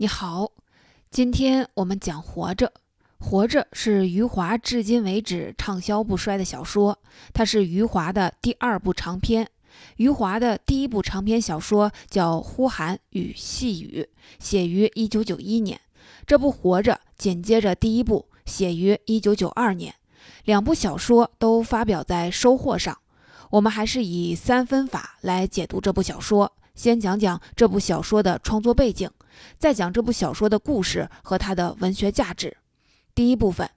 你好，今天我们讲《活着》。《活着》是余华至今为止畅销不衰的小说，它是余华的第二部长篇。余华的第一部长篇小说叫《呼喊与细雨》，写于1991年。这部《活着》紧接着第一部，写于1992年。两部小说都发表在《收获》上。我们还是以三分法来解读这部小说。先讲讲这部小说的创作背景，再讲这部小说的故事和它的文学价值。第一部分，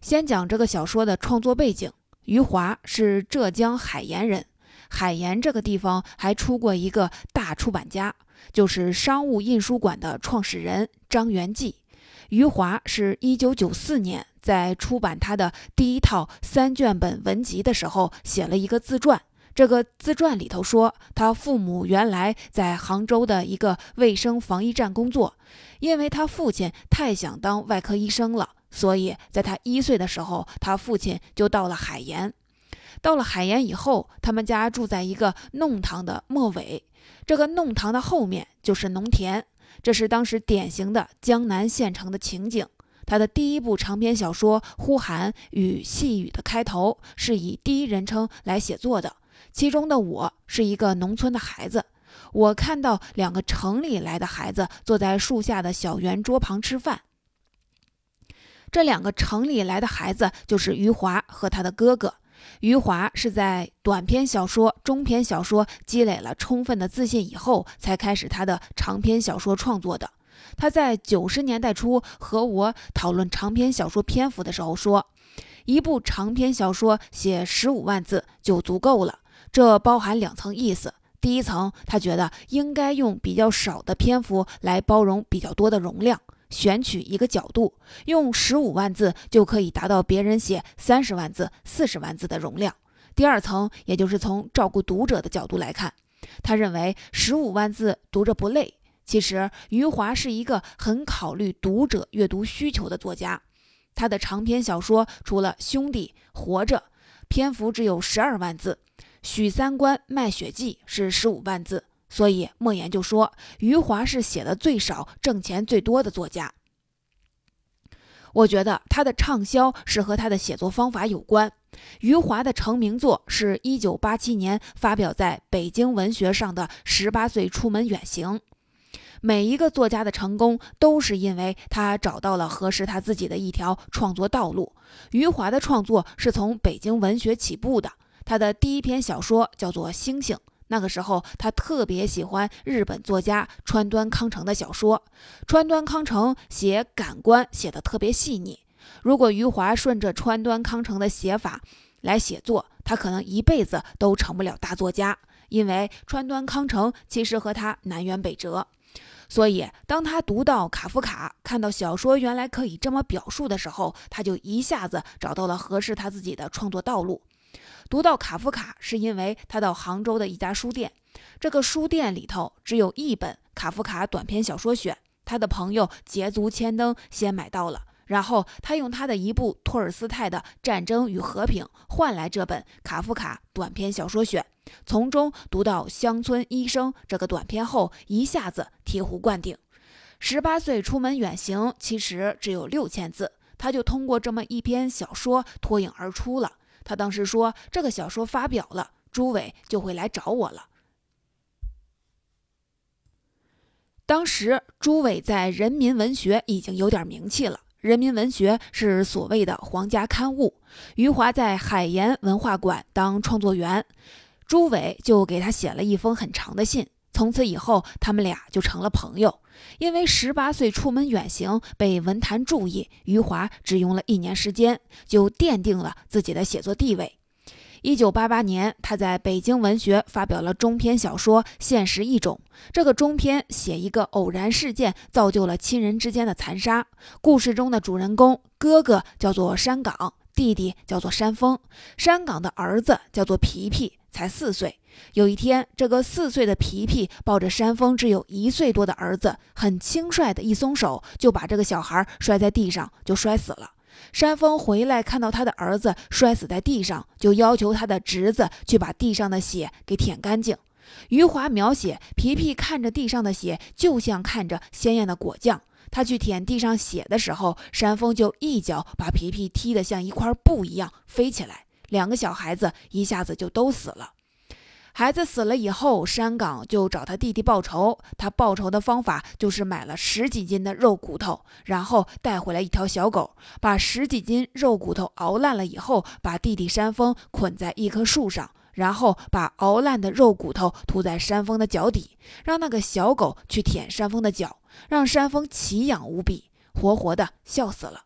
先讲这个小说的创作背景。余华是浙江海盐人，海盐这个地方还出过一个大出版家，就是商务印书馆的创始人张元济。余华是一九九四年在出版他的第一套三卷本文集的时候，写了一个自传。这个自传里头说，他父母原来在杭州的一个卫生防疫站工作，因为他父亲太想当外科医生了，所以在他一岁的时候，他父亲就到了海盐。到了海盐以后，他们家住在一个弄堂的末尾，这个弄堂的后面就是农田，这是当时典型的江南县城的情景。他的第一部长篇小说《呼喊与细雨》的开头是以第一人称来写作的。其中的我是一个农村的孩子，我看到两个城里来的孩子坐在树下的小圆桌旁吃饭。这两个城里来的孩子就是余华和他的哥哥。余华是在短篇小说、中篇小说积累了充分的自信以后，才开始他的长篇小说创作的。他在九十年代初和我讨论长篇小说篇幅的时候说，一部长篇小说写十五万字就足够了。这包含两层意思。第一层，他觉得应该用比较少的篇幅来包容比较多的容量，选取一个角度，用十五万字就可以达到别人写三十万字、四十万字的容量。第二层，也就是从照顾读者的角度来看，他认为十五万字读着不累。其实，余华是一个很考虑读者阅读需求的作家。他的长篇小说除了《兄弟》《活着》，篇幅只有十二万字。许三观卖血记是十五万字，所以莫言就说余华是写的最少、挣钱最多的作家。我觉得他的畅销是和他的写作方法有关。余华的成名作是一九八七年发表在北京文学上的《十八岁出门远行》。每一个作家的成功都是因为他找到了合适他自己的一条创作道路。余华的创作是从北京文学起步的。他的第一篇小说叫做《星星》，那个时候他特别喜欢日本作家川端康成的小说。川端康成写感官写得特别细腻。如果余华顺着川端康成的写法来写作，他可能一辈子都成不了大作家，因为川端康成其实和他南辕北辙。所以，当他读到卡夫卡，看到小说原来可以这么表述的时候，他就一下子找到了合适他自己的创作道路。读到卡夫卡，是因为他到杭州的一家书店，这个书店里头只有一本卡夫卡短篇小说选，他的朋友捷足千登先买到了，然后他用他的一部托尔斯泰的《战争与和平》换来这本卡夫卡短篇小说选，从中读到《乡村医生》这个短篇后，一下子醍醐灌顶。十八岁出门远行，其实只有六千字，他就通过这么一篇小说脱颖而出了。他当时说：“这个小说发表了，朱伟就会来找我了。”当时朱伟在人民文学已经有点名气了。人民文学是所谓的皇家刊物。余华在海盐文化馆当创作员，朱伟就给他写了一封很长的信。从此以后，他们俩就成了朋友。因为十八岁出门远行被文坛注意，余华只用了一年时间就奠定了自己的写作地位。一九八八年，他在北京文学发表了中篇小说《现实一种》。这个中篇写一个偶然事件造就了亲人之间的残杀。故事中的主人公哥哥叫做山岗，弟弟叫做山峰。山岗的儿子叫做皮皮，才四岁。有一天，这个四岁的皮皮抱着山峰只有一岁多的儿子，很轻率的一松手，就把这个小孩摔在地上，就摔死了。山峰回来看到他的儿子摔死在地上，就要求他的侄子去把地上的血给舔干净。余华描写皮皮看着地上的血，就像看着鲜艳的果酱。他去舔地上血的时候，山峰就一脚把皮皮踢得像一块布一样飞起来，两个小孩子一下子就都死了。孩子死了以后，山岗就找他弟弟报仇。他报仇的方法就是买了十几斤的肉骨头，然后带回来一条小狗，把十几斤肉骨头熬烂了以后，把弟弟山峰捆在一棵树上，然后把熬烂的肉骨头涂在山峰的脚底，让那个小狗去舔山峰的脚，让山峰奇痒无比，活活的笑死了。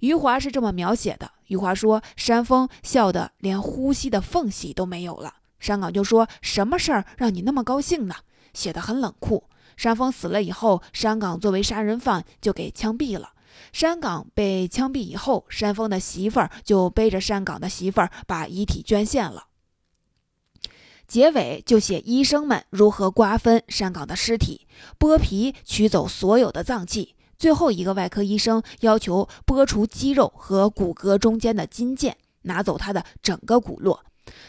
余华是这么描写的：余华说，山峰笑得连呼吸的缝隙都没有了。山岗就说：“什么事儿让你那么高兴呢？”写得很冷酷。山峰死了以后，山岗作为杀人犯就给枪毙了。山岗被枪毙以后，山峰的媳妇儿就背着山岗的媳妇儿把遗体捐献了。结尾就写医生们如何瓜分山岗的尸体，剥皮取走所有的脏器。最后一个外科医生要求剥除肌肉和骨骼中间的筋腱，拿走他的整个骨络。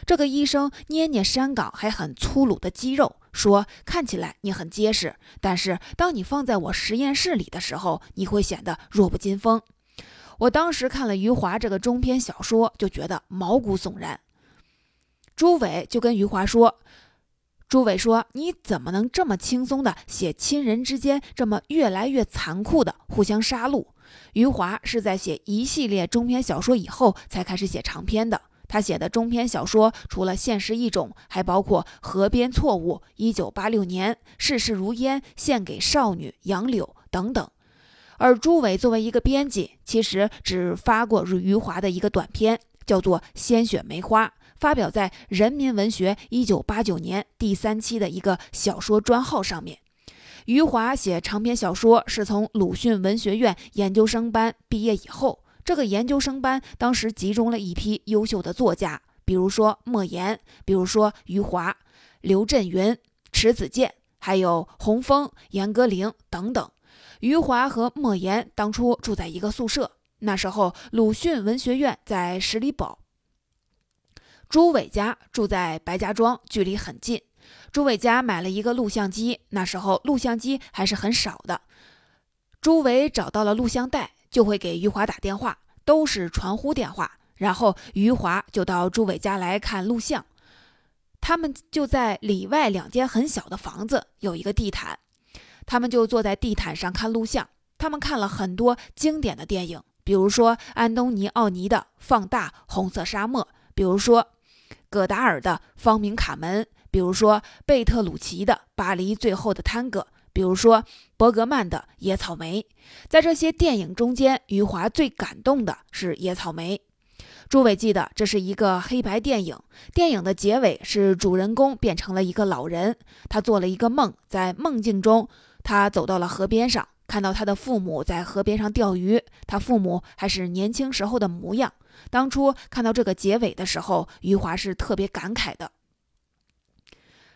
这个医生捏捏山岗还很粗鲁的肌肉，说：“看起来你很结实，但是当你放在我实验室里的时候，你会显得弱不禁风。”我当时看了余华这个中篇小说，就觉得毛骨悚然。朱伟就跟余华说：“朱伟说，你怎么能这么轻松的写亲人之间这么越来越残酷的互相杀戮？”余华是在写一系列中篇小说以后才开始写长篇的。他写的中篇小说，除了《现实一种》，还包括《河边错误》《一九八六年》《世事如烟》《献给少女》《杨柳》等等。而朱伟作为一个编辑，其实只发过余华的一个短篇，叫做《鲜血梅花》，发表在《人民文学》一九八九年第三期的一个小说专号上面。余华写长篇小说是从鲁迅文学院研究生班毕业以后。这个研究生班当时集中了一批优秀的作家，比如说莫言，比如说余华、刘震云、迟子建，还有洪峰、严歌苓等等。余华和莫言当初住在一个宿舍，那时候鲁迅文学院在十里堡，朱伟家住在白家庄，距离很近。朱伟家买了一个录像机，那时候录像机还是很少的。朱伟找到了录像带。就会给余华打电话，都是传呼电话，然后余华就到朱伟家来看录像。他们就在里外两间很小的房子，有一个地毯，他们就坐在地毯上看录像。他们看了很多经典的电影，比如说安东尼奥尼的《放大红色沙漠》，比如说戈达尔的《方明卡门》，比如说贝特鲁奇的《巴黎最后的探戈》。比如说伯格曼的《野草莓》，在这些电影中间，余华最感动的是《野草莓》。朱伟记得这是一个黑白电影，电影的结尾是主人公变成了一个老人，他做了一个梦，在梦境中，他走到了河边上，看到他的父母在河边上钓鱼，他父母还是年轻时候的模样。当初看到这个结尾的时候，余华是特别感慨的。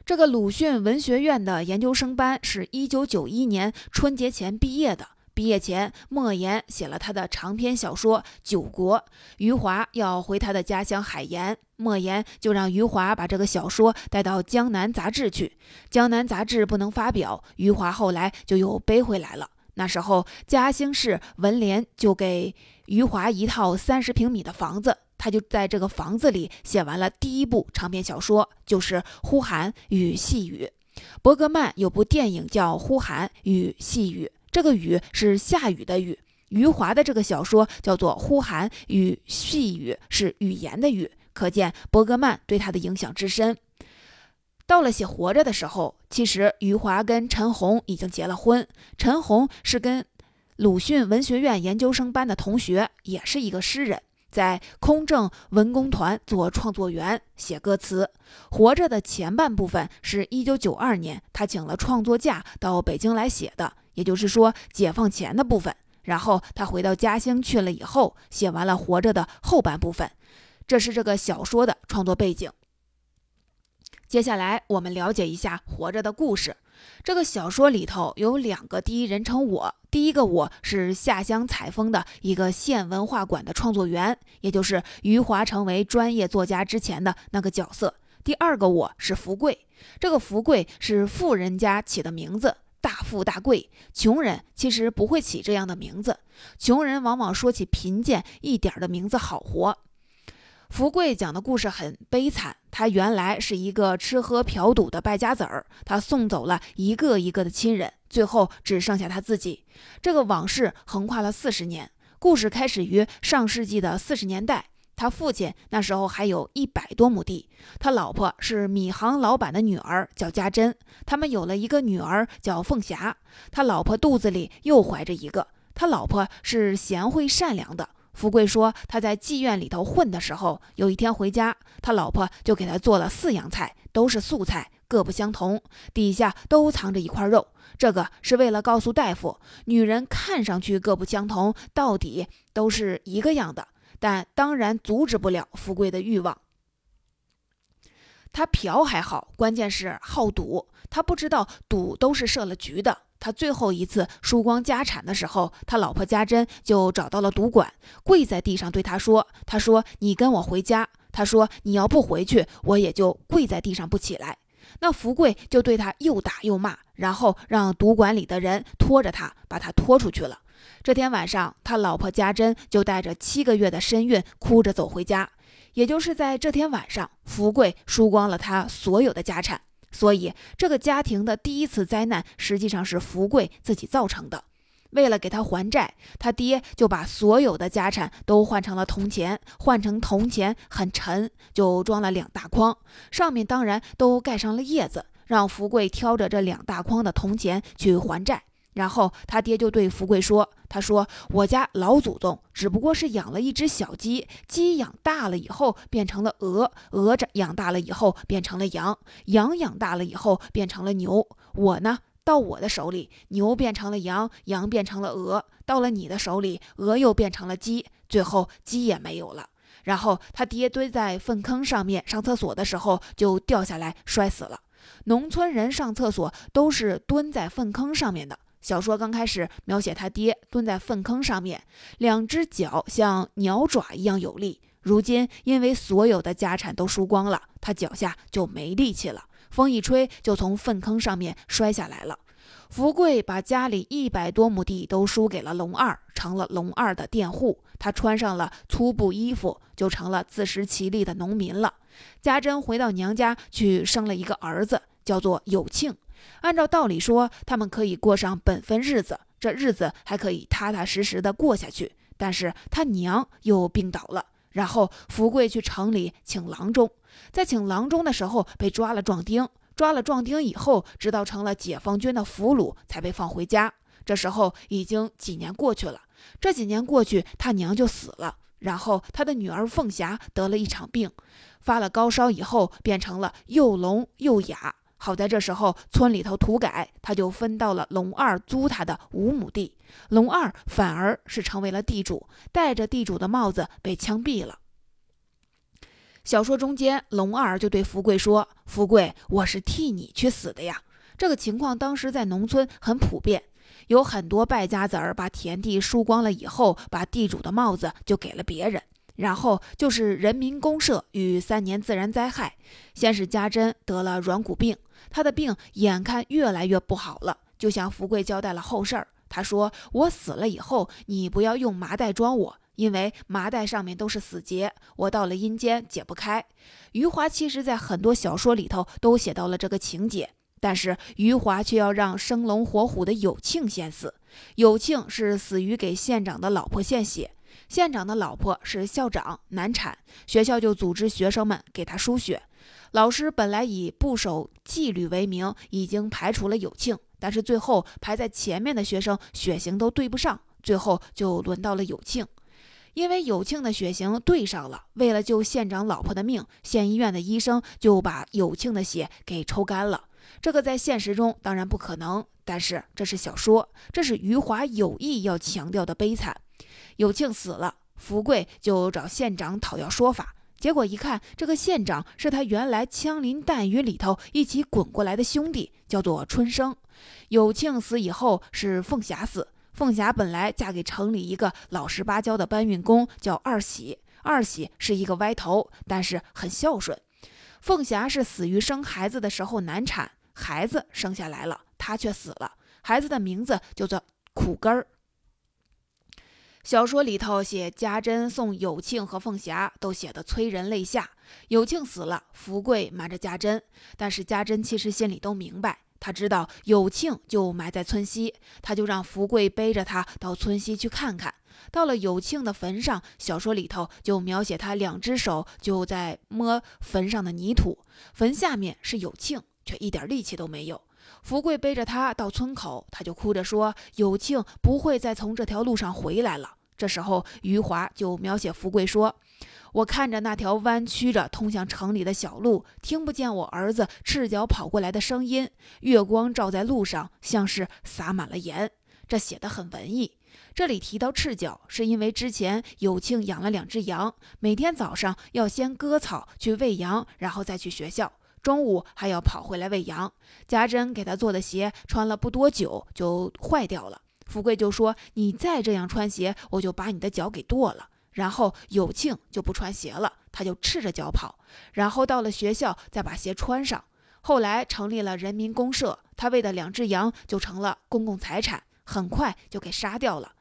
这个鲁迅文学院的研究生班是一九九一年春节前毕业的。毕业前，莫言写了他的长篇小说《九国》，余华要回他的家乡海盐，莫言就让余华把这个小说带到《江南》杂志去。《江南》杂志不能发表，余华后来就又背回来了。那时候，嘉兴市文联就给余华一套三十平米的房子。他就在这个房子里写完了第一部长篇小说，就是《呼喊与细雨》。伯格曼有部电影叫《呼喊与细雨》，这个雨是下雨的雨。余华的这个小说叫做《呼喊与细雨》，是语言的语。可见伯格曼对他的影响之深。到了写《活着》的时候，其实余华跟陈红已经结了婚。陈红是跟鲁迅文学院研究生班的同学，也是一个诗人。在空政文工团做创作员，写歌词。活着的前半部分是一九九二年，他请了创作假到北京来写的，也就是说解放前的部分。然后他回到嘉兴去了以后，写完了活着的后半部分。这是这个小说的创作背景。接下来我们了解一下活着的故事。这个小说里头有两个第一人称我，第一个我是下乡采风的一个县文化馆的创作员，也就是余华成为专业作家之前的那个角色。第二个我是福贵，这个福贵是富人家起的名字，大富大贵。穷人其实不会起这样的名字，穷人往往说起贫贱一点的名字好活。福贵讲的故事很悲惨，他原来是一个吃喝嫖赌的败家子儿，他送走了一个一个的亲人，最后只剩下他自己。这个往事横跨了四十年，故事开始于上世纪的四十年代。他父亲那时候还有一百多亩地，他老婆是米行老板的女儿，叫家珍。他们有了一个女儿叫凤霞，他老婆肚子里又怀着一个。他老婆是贤惠善良的。福贵说他在妓院里头混的时候，有一天回家，他老婆就给他做了四样菜，都是素菜，各不相同，底下都藏着一块肉。这个是为了告诉大夫，女人看上去各不相同，到底都是一个样的。但当然阻止不了富贵的欲望。他嫖还好，关键是好赌。他不知道赌都是设了局的。他最后一次输光家产的时候，他老婆家珍就找到了赌馆，跪在地上对他说：“他说你跟我回家。他说你要不回去，我也就跪在地上不起来。”那福贵就对他又打又骂，然后让赌馆里的人拖着他，把他拖出去了。这天晚上，他老婆家珍就带着七个月的身孕，哭着走回家。也就是在这天晚上，福贵输光了他所有的家产。所以，这个家庭的第一次灾难实际上是福贵自己造成的。为了给他还债，他爹就把所有的家产都换成了铜钱。换成铜钱很沉，就装了两大筐，上面当然都盖上了叶子，让福贵挑着这两大筐的铜钱去还债。然后他爹就对福贵说：“他说我家老祖宗只不过是养了一只小鸡，鸡养大了以后变成了鹅，鹅长养大了以后变成了羊，羊养大了以后变成了牛。我呢，到我的手里，牛变成了羊，羊变成了鹅；到了你的手里，鹅又变成了鸡，最后鸡也没有了。然后他爹蹲在粪坑上面上厕所的时候，就掉下来摔死了。农村人上厕所都是蹲在粪坑上面的。”小说刚开始描写他爹蹲在粪坑上面，两只脚像鸟爪一样有力。如今因为所有的家产都输光了，他脚下就没力气了。风一吹，就从粪坑上面摔下来了。福贵把家里一百多亩地都输给了龙二，成了龙二的佃户。他穿上了粗布衣服，就成了自食其力的农民了。家珍回到娘家去生了一个儿子，叫做有庆。按照道理说，他们可以过上本分日子，这日子还可以踏踏实实的过下去。但是他娘又病倒了，然后福贵去城里请郎中，在请郎中的时候被抓了壮丁，抓了壮丁以后，直到成了解放军的俘虏才被放回家。这时候已经几年过去了，这几年过去，他娘就死了，然后他的女儿凤霞得了一场病，发了高烧以后变成了又聋又哑。好在这时候村里头土改，他就分到了龙二租他的五亩地，龙二反而是成为了地主，戴着地主的帽子被枪毙了。小说中间，龙二就对福贵说：“福贵，我是替你去死的呀。”这个情况当时在农村很普遍，有很多败家子儿把田地输光了以后，把地主的帽子就给了别人。然后就是人民公社与三年自然灾害。先是家珍得了软骨病，他的病眼看越来越不好了，就向福贵交代了后事儿。他说：“我死了以后，你不要用麻袋装我，因为麻袋上面都是死结，我到了阴间解不开。”余华其实在很多小说里头都写到了这个情节，但是余华却要让生龙活虎的有庆先死。有庆是死于给县长的老婆献血。县长的老婆是校长，难产，学校就组织学生们给他输血。老师本来以不守纪律为名，已经排除了有庆，但是最后排在前面的学生血型都对不上，最后就轮到了有庆。因为有庆的血型对上了，为了救县长老婆的命，县医院的医生就把有庆的血给抽干了。这个在现实中当然不可能，但是这是小说，这是余华有意要强调的悲惨。有庆死了，福贵就找县长讨要说法。结果一看，这个县长是他原来枪林弹雨里头一起滚过来的兄弟，叫做春生。有庆死以后是凤霞死。凤霞本来嫁给城里一个老实巴交的搬运工，叫二喜。二喜是一个歪头，但是很孝顺。凤霞是死于生孩子的时候难产，孩子生下来了，她却死了。孩子的名字就叫苦根儿。小说里头写家珍送有庆和凤霞，都写得催人泪下。有庆死了，福贵瞒着家珍，但是家珍其实心里都明白，他知道有庆就埋在村西，他就让福贵背着他到村西去看看。到了有庆的坟上，小说里头就描写他两只手就在摸坟上的泥土，坟下面是有庆，却一点力气都没有。福贵背着他到村口，他就哭着说：“有庆不会再从这条路上回来了。”这时候，余华就描写福贵说：“我看着那条弯曲着通向城里的小路，听不见我儿子赤脚跑过来的声音。月光照在路上，像是洒满了盐。”这写得很文艺。这里提到赤脚，是因为之前有庆养了两只羊，每天早上要先割草去喂羊，然后再去学校。中午还要跑回来喂羊，家珍给他做的鞋穿了不多久就坏掉了。富贵就说：“你再这样穿鞋，我就把你的脚给剁了。”然后有庆就不穿鞋了，他就赤着脚跑，然后到了学校再把鞋穿上。后来成立了人民公社，他喂的两只羊就成了公共财产，很快就给杀掉了。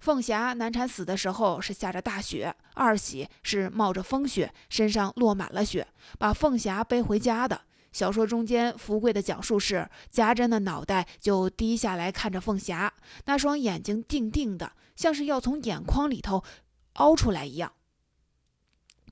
凤霞难产死的时候是下着大雪，二喜是冒着风雪，身上落满了雪，把凤霞背回家的。小说中间，福贵的讲述是家珍的脑袋就低下来看着凤霞，那双眼睛定定的，像是要从眼眶里头凹出来一样。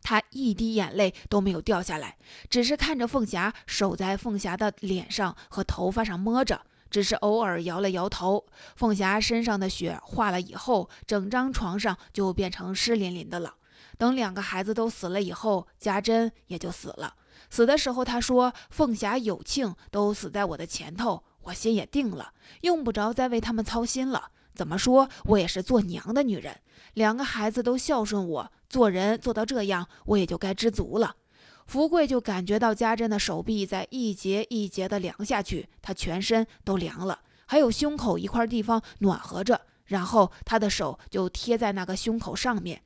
他一滴眼泪都没有掉下来，只是看着凤霞，手在凤霞的脸上和头发上摸着。只是偶尔摇了摇头。凤霞身上的雪化了以后，整张床上就变成湿淋淋的了。等两个孩子都死了以后，家珍也就死了。死的时候，他说：“凤霞、有庆都死在我的前头，我心也定了，用不着再为他们操心了。怎么说，我也是做娘的女人，两个孩子都孝顺我，做人做到这样，我也就该知足了。”福贵就感觉到家珍的手臂在一节一节的凉下去，他全身都凉了，还有胸口一块地方暖和着，然后他的手就贴在那个胸口上面，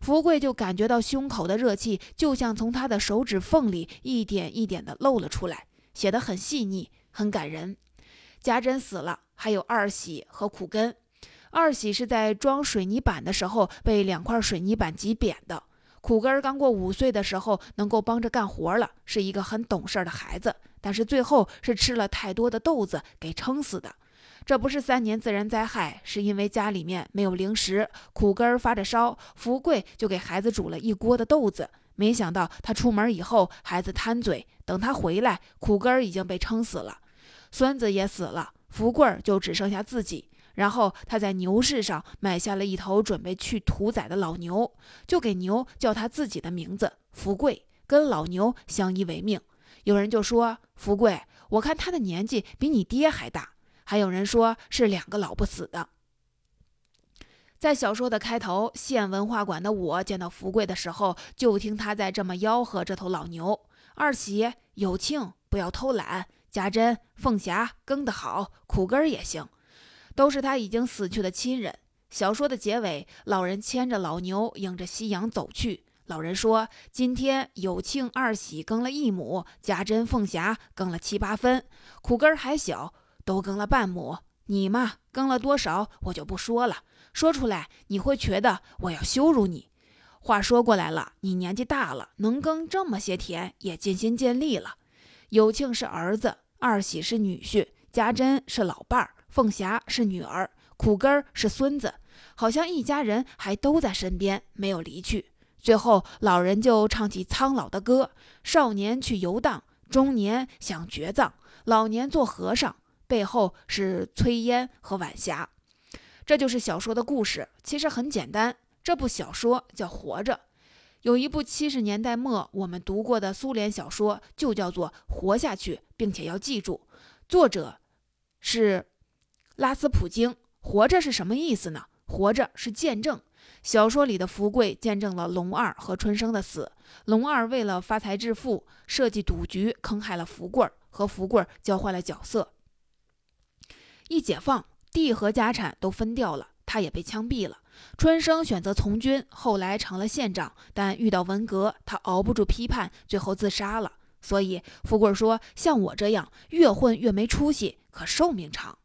福贵就感觉到胸口的热气就像从他的手指缝里一点一点的漏了出来，写得很细腻，很感人。家珍死了，还有二喜和苦根。二喜是在装水泥板的时候被两块水泥板挤扁的。苦根儿刚过五岁的时候，能够帮着干活了，是一个很懂事的孩子。但是最后是吃了太多的豆子给撑死的。这不是三年自然灾害，是因为家里面没有零食。苦根儿发着烧，福贵就给孩子煮了一锅的豆子。没想到他出门以后，孩子贪嘴，等他回来，苦根儿已经被撑死了，孙子也死了，福贵就只剩下自己。然后他在牛市上买下了一头准备去屠宰的老牛，就给牛叫他自己的名字“福贵”，跟老牛相依为命。有人就说：“福贵，我看他的年纪比你爹还大。”还有人说是两个老不死的。在小说的开头，县文化馆的我见到福贵的时候，就听他在这么吆喝这头老牛：“二喜有庆，不要偷懒；家珍、凤霞耕得好，苦根儿也行。”都是他已经死去的亲人。小说的结尾，老人牵着老牛，迎着夕阳走去。老人说：“今天有庆二喜耕了一亩，家珍凤霞耕了七八分，苦根儿还小，都耕了半亩。你嘛，耕了多少，我就不说了。说出来，你会觉得我要羞辱你。话说过来了，你年纪大了，能耕这么些田，也尽心尽力了。有庆是儿子，二喜是女婿，家珍是老伴儿。”凤霞是女儿，苦根是孙子，好像一家人还都在身边，没有离去。最后，老人就唱起苍老的歌：少年去游荡，中年想绝葬，老年做和尚。背后是炊烟和晚霞。这就是小说的故事，其实很简单。这部小说叫《活着》，有一部七十年代末我们读过的苏联小说，就叫做《活下去》，并且要记住，作者是。拉斯普京活着是什么意思呢？活着是见证。小说里的福贵见证了龙二和春生的死。龙二为了发财致富，设计赌局，坑害了福贵，和福贵交换了角色。一解放，地和家产都分掉了，他也被枪毙了。春生选择从军，后来成了县长，但遇到文革，他熬不住批判，最后自杀了。所以富贵说：“像我这样越混越没出息，可寿命长。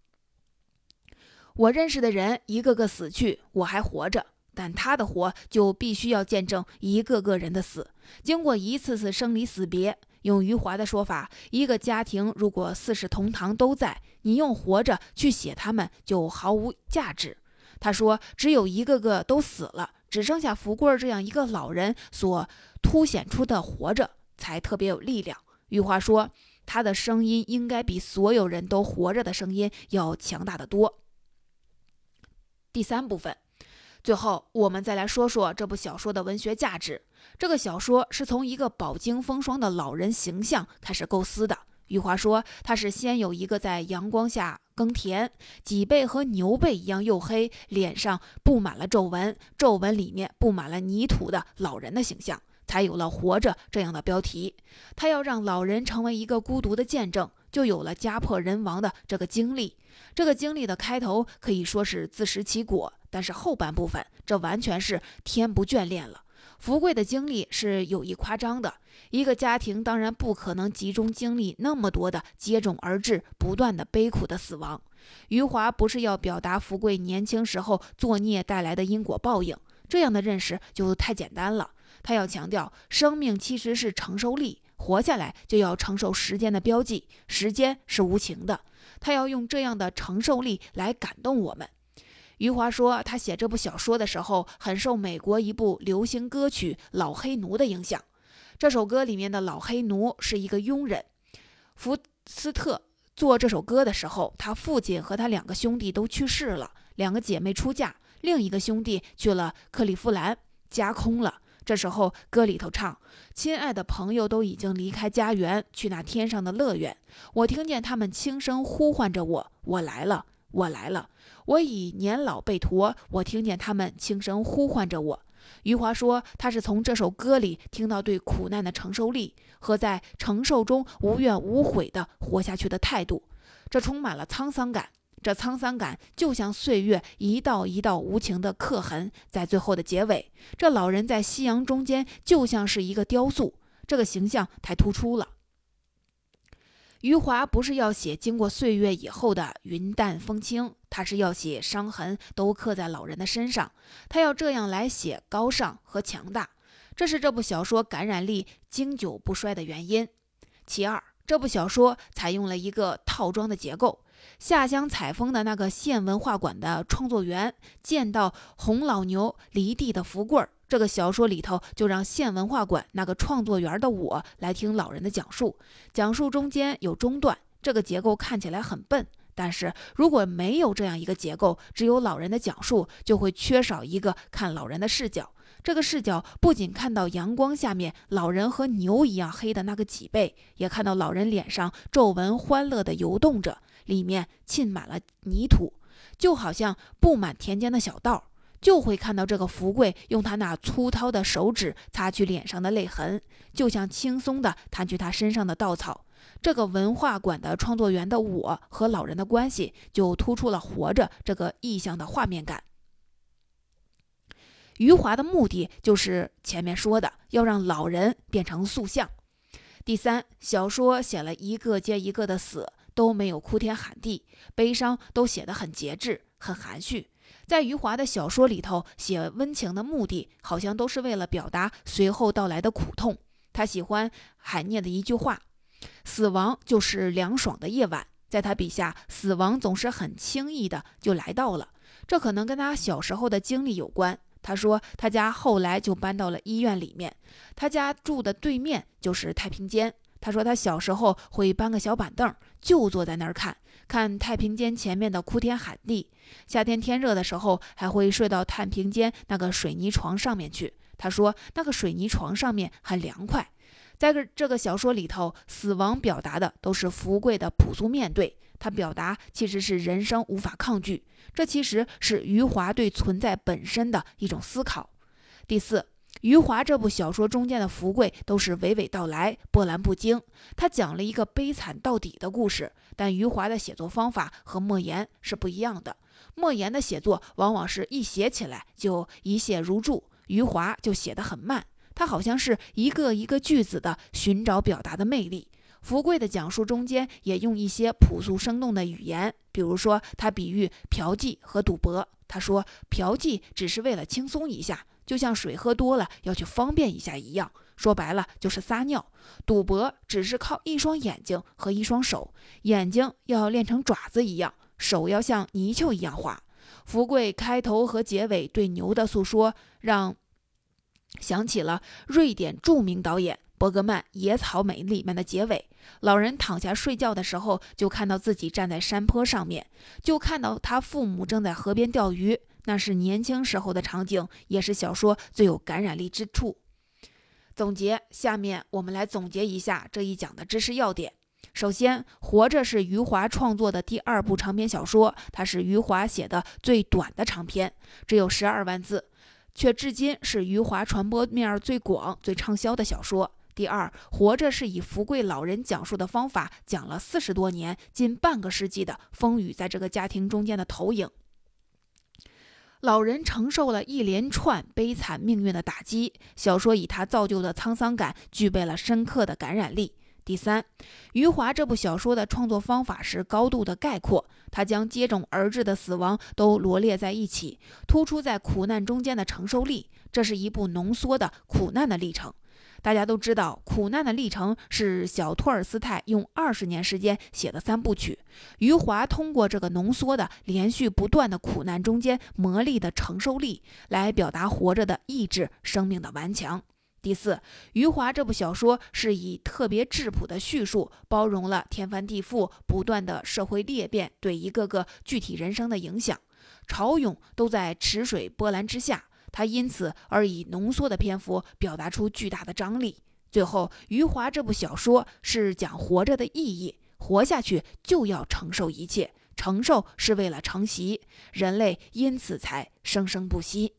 我认识的人一个个死去，我还活着，但他的活就必须要见证一个个人的死，经过一次次生离死别。用余华的说法，一个家庭如果四世同堂都在，你用活着去写他们就毫无价值。他说，只有一个个都死了，只剩下福贵这样一个老人所凸显出的活着。”才特别有力量。余华说，他的声音应该比所有人都活着的声音要强大的多。第三部分，最后我们再来说说这部小说的文学价值。这个小说是从一个饱经风霜的老人形象开始构思的。余华说，他是先有一个在阳光下耕田，脊背和牛背一样黝黑，脸上布满了皱纹，皱纹里面布满了泥土的老人的形象。才有了“活着”这样的标题。他要让老人成为一个孤独的见证，就有了家破人亡的这个经历。这个经历的开头可以说是自食其果，但是后半部分这完全是天不眷恋了。福贵的经历是有意夸张的，一个家庭当然不可能集中经历那么多的接踵而至、不断的悲苦的死亡。余华不是要表达福贵年轻时候作孽带来的因果报应，这样的认识就太简单了。他要强调，生命其实是承受力，活下来就要承受时间的标记，时间是无情的。他要用这样的承受力来感动我们。余华说，他写这部小说的时候，很受美国一部流行歌曲《老黑奴》的影响。这首歌里面的老黑奴是一个佣人。福斯特做这首歌的时候，他父亲和他两个兄弟都去世了，两个姐妹出嫁，另一个兄弟去了克利夫兰，家空了。这时候，歌里头唱：“亲爱的朋友都已经离开家园，去那天上的乐园。我听见他们轻声呼唤着我，我来了，我来了。我已年老背驼，我听见他们轻声呼唤着我。”余华说，他是从这首歌里听到对苦难的承受力和在承受中无怨无悔的活下去的态度，这充满了沧桑感。这沧桑感就像岁月一道一道无情的刻痕，在最后的结尾，这老人在夕阳中间就像是一个雕塑，这个形象太突出了。余华不是要写经过岁月以后的云淡风轻，他是要写伤痕都刻在老人的身上，他要这样来写高尚和强大，这是这部小说感染力经久不衰的原因。其二，这部小说采用了一个套装的结构。下乡采风的那个县文化馆的创作员见到红老牛离地的福贵儿，这个小说里头就让县文化馆那个创作员的我来听老人的讲述，讲述中间有中断，这个结构看起来很笨，但是如果没有这样一个结构，只有老人的讲述，就会缺少一个看老人的视角。这个视角不仅看到阳光下面老人和牛一样黑的那个脊背，也看到老人脸上皱纹欢乐地游动着。里面浸满了泥土，就好像布满田间的小道，就会看到这个福贵用他那粗糙的手指擦去脸上的泪痕，就像轻松地弹去他身上的稻草。这个文化馆的创作员的我和老人的关系，就突出了活着这个意象的画面感。余华的目的就是前面说的，要让老人变成塑像。第三，小说写了一个接一个的死。都没有哭天喊地，悲伤都写得很节制、很含蓄。在余华的小说里头，写温情的目的好像都是为了表达随后到来的苦痛。他喜欢海涅的一句话：“死亡就是凉爽的夜晚。”在他笔下，死亡总是很轻易的就来到了。这可能跟他小时候的经历有关。他说，他家后来就搬到了医院里面，他家住的对面就是太平间。他说，他小时候会搬个小板凳，就坐在那儿看，看太平间前面的哭天喊地。夏天天热的时候，还会睡到太平间那个水泥床上面去。他说，那个水泥床上面很凉快。在这这个小说里头，死亡表达的都是福贵的朴素面对，他表达其实是人生无法抗拒。这其实是余华对存在本身的一种思考。第四。余华这部小说中间的福贵都是娓娓道来、波澜不惊。他讲了一个悲惨到底的故事，但余华的写作方法和莫言是不一样的。莫言的写作往往是一写起来就一泻如注，余华就写得很慢。他好像是一个一个句子的寻找表达的魅力。福贵的讲述中间也用一些朴素生动的语言，比如说他比喻嫖妓和赌博。他说，嫖妓只是为了轻松一下，就像水喝多了要去方便一下一样，说白了就是撒尿；赌博只是靠一双眼睛和一双手，眼睛要练成爪子一样，手要像泥鳅一样滑。福贵开头和结尾对牛的诉说，让想起了瑞典著名导演。伯格曼《野草莓》里面的结尾，老人躺下睡觉的时候，就看到自己站在山坡上面，就看到他父母正在河边钓鱼。那是年轻时候的场景，也是小说最有感染力之处。总结，下面我们来总结一下这一讲的知识要点。首先，《活着》是余华创作的第二部长篇小说，它是余华写的最短的长篇，只有十二万字，却至今是余华传播面最广、最畅销的小说。第二，活着是以福贵老人讲述的方法，讲了四十多年、近半个世纪的风雨，在这个家庭中间的投影。老人承受了一连串悲惨命运的打击，小说以他造就的沧桑感，具备了深刻的感染力。第三，余华这部小说的创作方法是高度的概括，他将接踵而至的死亡都罗列在一起，突出在苦难中间的承受力，这是一部浓缩的苦难的历程。大家都知道，《苦难的历程》是小托尔斯泰用二十年时间写的三部曲。余华通过这个浓缩的、连续不断的苦难中间磨砺的承受力，来表达活着的意志、生命的顽强。第四，余华这部小说是以特别质朴的叙述，包容了天翻地覆、不断的社会裂变对一个个具体人生的影响，潮涌都在池水波澜之下。他因此而以浓缩的篇幅表达出巨大的张力。最后，余华这部小说是讲活着的意义，活下去就要承受一切，承受是为了承袭，人类因此才生生不息。